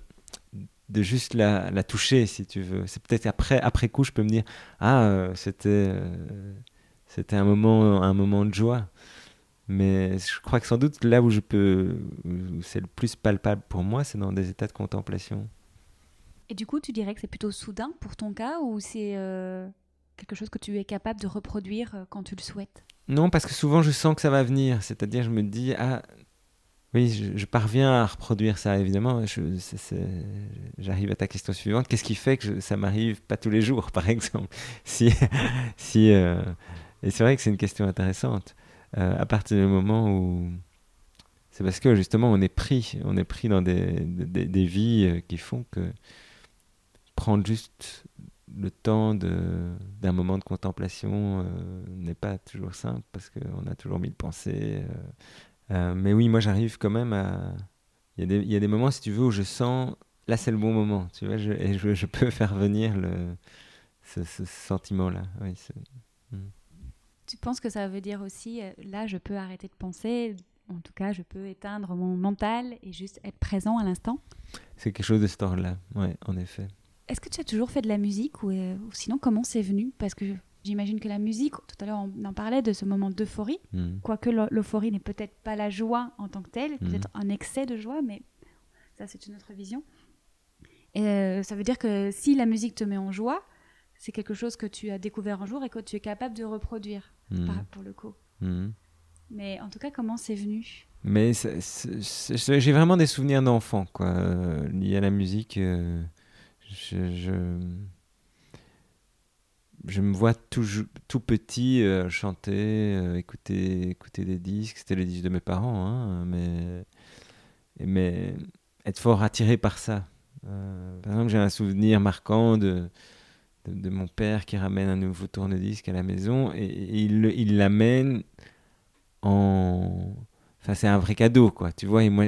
de juste la, toucher, si tu veux. C'est peut-être après, après coup, je peux me dire, ah, euh, c'était, euh, c'était un moment, un moment de joie. Mais je crois que sans doute là où je peux, c'est le plus palpable pour moi, c'est dans des états de contemplation. Et du coup, tu dirais que c'est plutôt soudain pour ton cas ou c'est quelque chose que tu es capable de reproduire euh, quand tu le souhaites Non, parce que souvent je sens que ça va venir. C'est-à-dire, je me dis, ah, oui, je, parviens à reproduire ça, évidemment. J'arrive à ta question suivante. Qu'est-ce qui fait que ça m'arrive pas tous les jours, par exemple? Si, si, euh, Et c'est vrai que c'est une question intéressante. Euh, à partir du moment où. C'est parce que justement, on est pris, on est pris dans des, des vies qui font que prendre juste le temps d'un moment de contemplation euh, n'est pas toujours simple parce qu'on a toujours mille pensées. Euh, euh, mais oui, moi j'arrive quand même à. Il y, y, a des moments, si tu veux, où je sens. Là, c'est le bon moment, tu vois, je, et je, je, peux faire venir le, ce, sentiment-là. Oui, hmm. Tu penses que ça veut dire aussi, là, je peux arrêter de penser, en tout cas, je peux éteindre mon mental et juste être présent à l'instant? C'est quelque chose de cet ordre-là, oui, en effet. Est-ce que tu as toujours fait de la musique euh, ou, sinon comment c'est venu? Parce que j'imagine que la musique, tout à l'heure on en parlait de ce moment d'euphorie, hmm. quoique l'euphorie n'est peut-être pas la joie en tant que telle, hmm. peut-être un excès de joie, mais ça c'est une autre vision. Et ça veut dire que si la musique te met en joie, c'est quelque chose que tu as découvert un jour et que tu es capable de reproduire, par- pour le coup. Mais en tout cas, comment c'est venu? Mais j'ai vraiment des souvenirs d'enfant, quoi, euh, liés à la musique. euh, je, je, me vois tout, tout petit euh, chanter, euh, écouter, écouter des disques. C'était les disques de mes parents, hein, mais, mais être fort attiré par ça. Euh, par exemple, j'ai un souvenir marquant de, de, mon père qui ramène un nouveau tourne-disque à la maison et, et il il l'amène en. C'est un vrai cadeau, quoi. Tu vois, et moi,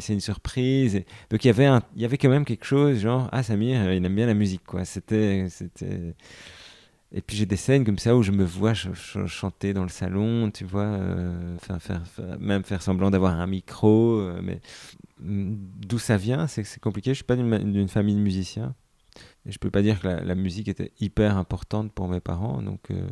c'est une surprise. Donc, il y avait il y avait quand même quelque chose, genre, ah, Samir, euh, il aime bien la musique, quoi. C'était, c'était. Et puis, j'ai des scènes comme ça où je me vois ch- ch- chanter dans le salon, tu vois, euh, même faire semblant d'avoir un micro. euh, mais mm, d'où ça vient, c'est c'est compliqué. Je suis pas d'une famille de musiciens. Et je peux pas dire que la, la musique était hyper importante pour mes parents. Donc, euh,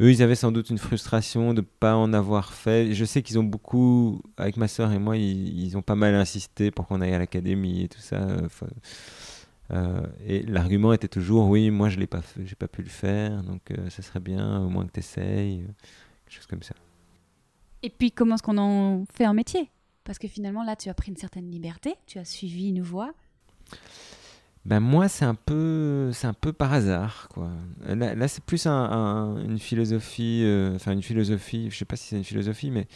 eux, ils avaient sans doute une frustration de pas en avoir fait. Je sais qu'ils ont beaucoup, avec ma sœur et moi, ils, ont pas mal insisté pour qu'on aille à l'académie et tout ça. Euh, et l'argument était toujours, oui, moi je l'ai pas pas pu le faire, donc euh, ça serait bien, au moins que tu essayes, quelque chose comme ça. Et puis, comment est-ce qu'on en fait un métier? Parce que finalement, là, tu as pris une certaine liberté, tu as suivi une voie. Ben moi, c'est un peu, c'est un peu par hasard, quoi. Là, c'est plus un- un- une philosophie, euh, enfin une philosophie. Je sais pas si c'est une philosophie, mais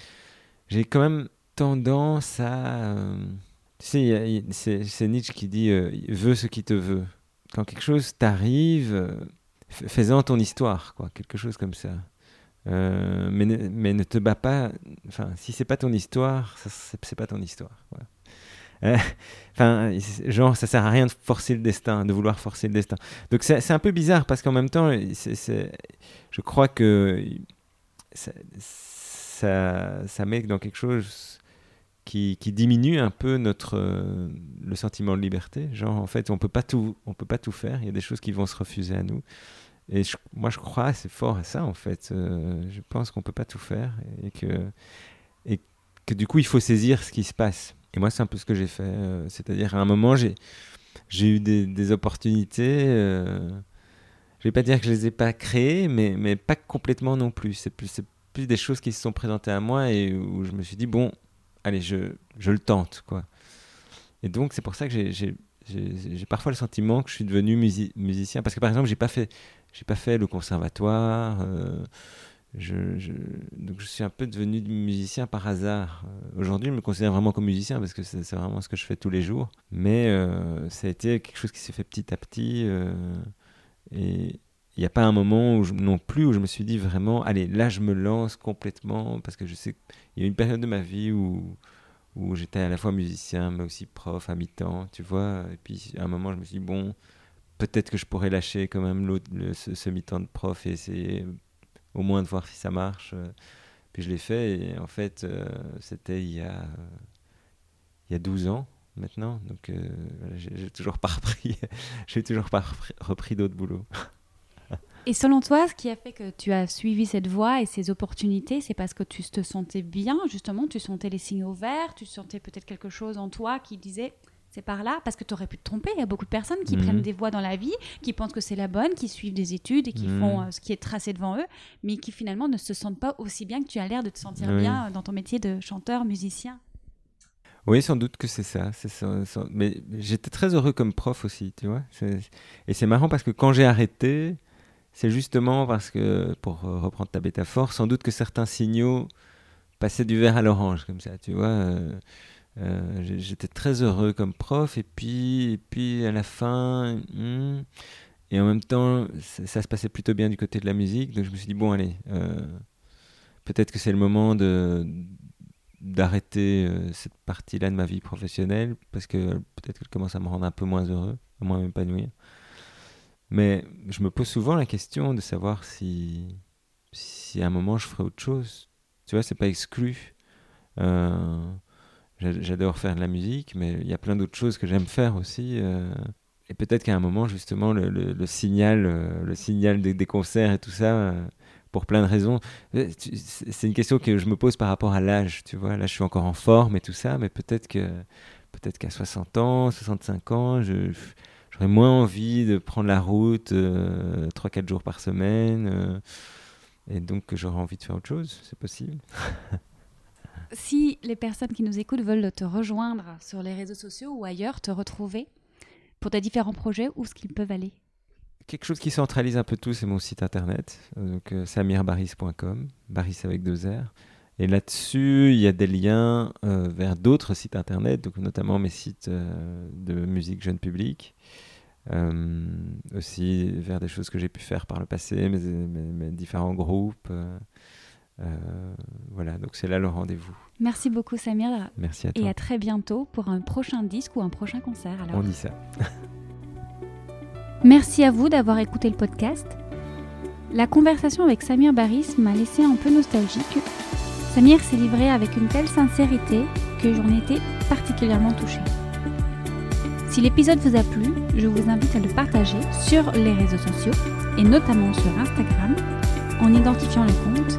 j'ai quand même tendance à, euh, tu sais, c'est Nietzsche qui dit euh, "veux ce qui te veut". Quand quelque chose t'arrive, euh, fais-en ton histoire, quoi, quelque chose comme ça. Euh, mais, ne, mais ne te bats pas. Enfin, si c'est pas ton histoire, c'est pas ton histoire. Euh, Enfin, genre, ça sert à rien de forcer le destin, de vouloir forcer le destin. Donc c'est un peu bizarre parce qu'en même temps, je crois que ça, met dans quelque chose qui, diminue un peu notre euh, le sentiment de liberté. Genre, en fait, on peut peut pas tout faire. Il y a des choses qui vont se refuser à nous. Et moi, je crois assez fort à ça, en fait. Euh, je pense qu'on peut pas tout faire et que du coup, il faut saisir ce qui se passe. Et moi, c'est un peu ce que j'ai fait. euh, C'est-à-dire, à un moment, j'ai eu des, opportunités. euh, je vais pas dire que je les ai pas créées, mais, mais pas complètement non plus. C'est plus, plus des choses qui se sont présentées à moi et où je me suis dit, bon, allez, je, je le tente. quoi. Et donc, c'est pour ça que j'ai- j'ai parfois le sentiment que je suis devenu musi- musicien. Parce que, par exemple, j'ai pas fait, j'ai pas fait le conservatoire. euh, je, donc je suis un peu devenu musicien par hasard. Euh, Aujourd'hui, je me considère vraiment comme musicien parce que c'est vraiment ce que je fais tous les jours. Mais euh, ça a été quelque chose qui s'est fait petit à petit. euh, et il n'y a pas un moment où non plus où je me suis dit vraiment, allez, là je me lance complètement parce que je sais qu'il y a une période de ma vie où, où j'étais à la fois musicien mais aussi prof à mi-temps, tu vois. Et puis à un moment, je me suis dit, bon, peut-être que je pourrais lâcher quand même ce, ce mi-temps de prof et essayer au moins de voir si ça marche. euh. Puis je l'ai fait et en fait, euh, c'était il y a, il y a 12 ans maintenant. Donc euh, j'ai toujours pas repris, j'ai toujours pas repris, repris d'autres boulots. Et selon toi, ce qui a fait que tu as suivi cette voie et ces opportunités, c'est parce que tu te sentais bien, justement, tu sentais les signaux verts, tu sentais peut-être quelque chose en toi qui disait c'est par là, parce que tu aurais pu te tromper. Il y a beaucoup de personnes qui Mhm. prennent des voies dans la vie, qui pensent que c'est la bonne, qui suivent des études et qui Mhm. font euh, ce qui est tracé devant eux, mais qui finalement ne se sentent pas aussi bien que tu as l'air de te sentir Oui. bien euh, dans ton métier de chanteur, musicien. Oui, sans doute que c'est ça. c'est ça, ça- Mais j'étais très heureux comme prof aussi, tu vois. Et c'est marrant parce que quand j'ai arrêté, c'est justement parce que, pour reprendre ta métaphore, sans doute que certains signaux passaient du vert à l'orange, comme ça, tu vois. euh, euh, J'étais très heureux comme prof, et puis, et puis à la fin, hmm, et en même temps, ça, se passait plutôt bien du côté de la musique, donc je me suis dit, bon, allez, euh, peut-être que c'est le moment de d'arrêter euh, cette partie-là de ma vie professionnelle parce que peut-être qu'elle commence à me rendre un peu moins heureux, à moins m'épanouir. Mais je me pose souvent la question de savoir si, si à un moment je ferai autre chose. Tu vois, c'est pas exclu. J'adore faire de la musique, mais il y a plein d'autres choses que j'aime faire aussi. euh, et peut-être qu'à un moment, justement, le, le- le signal, euh, signal des, concerts et tout ça, euh, pour plein de raisons, euh, c'est une question que je me pose par rapport à l'âge, tu vois. Là, je suis encore en forme et tout ça, mais peut-être que peut-être qu'à 60 ans, 65 ans, j'aurais moins envie de prendre la route 3-4 jours par semaine. et donc j'aurais envie de faire autre chose, c'est possible. si les personnes qui nous écoutent veulent te rejoindre sur les réseaux sociaux ou ailleurs, te retrouver pour tes différents projets, où est-ce qu'ils peuvent aller? Quelque chose qui centralise un peu tout, c'est mon site internet, donc euh, samirbaris.com, Baris avec deux R. Et là-dessus, il y a des liens euh, vers d'autres sites internet, donc notamment mes sites euh, de musique jeune public, aussi vers des choses que j'ai pu faire par le passé, mes différents groupes. Voilà, donc c'est là le rendez-vous. Merci beaucoup Samir. Merci à toi. Et à très bientôt pour un prochain disque ou un prochain concert. On dit ça. Merci à vous d'avoir écouté le podcast. La conversation avec Samir Baris m'a laissé un peu nostalgique. Samir s'est livré avec une telle sincérité que j'en étais particulièrement touchée. Si l'épisode vous a plu, je vous invite à le partager sur les réseaux sociaux et notamment sur Instagram en identifiant le compte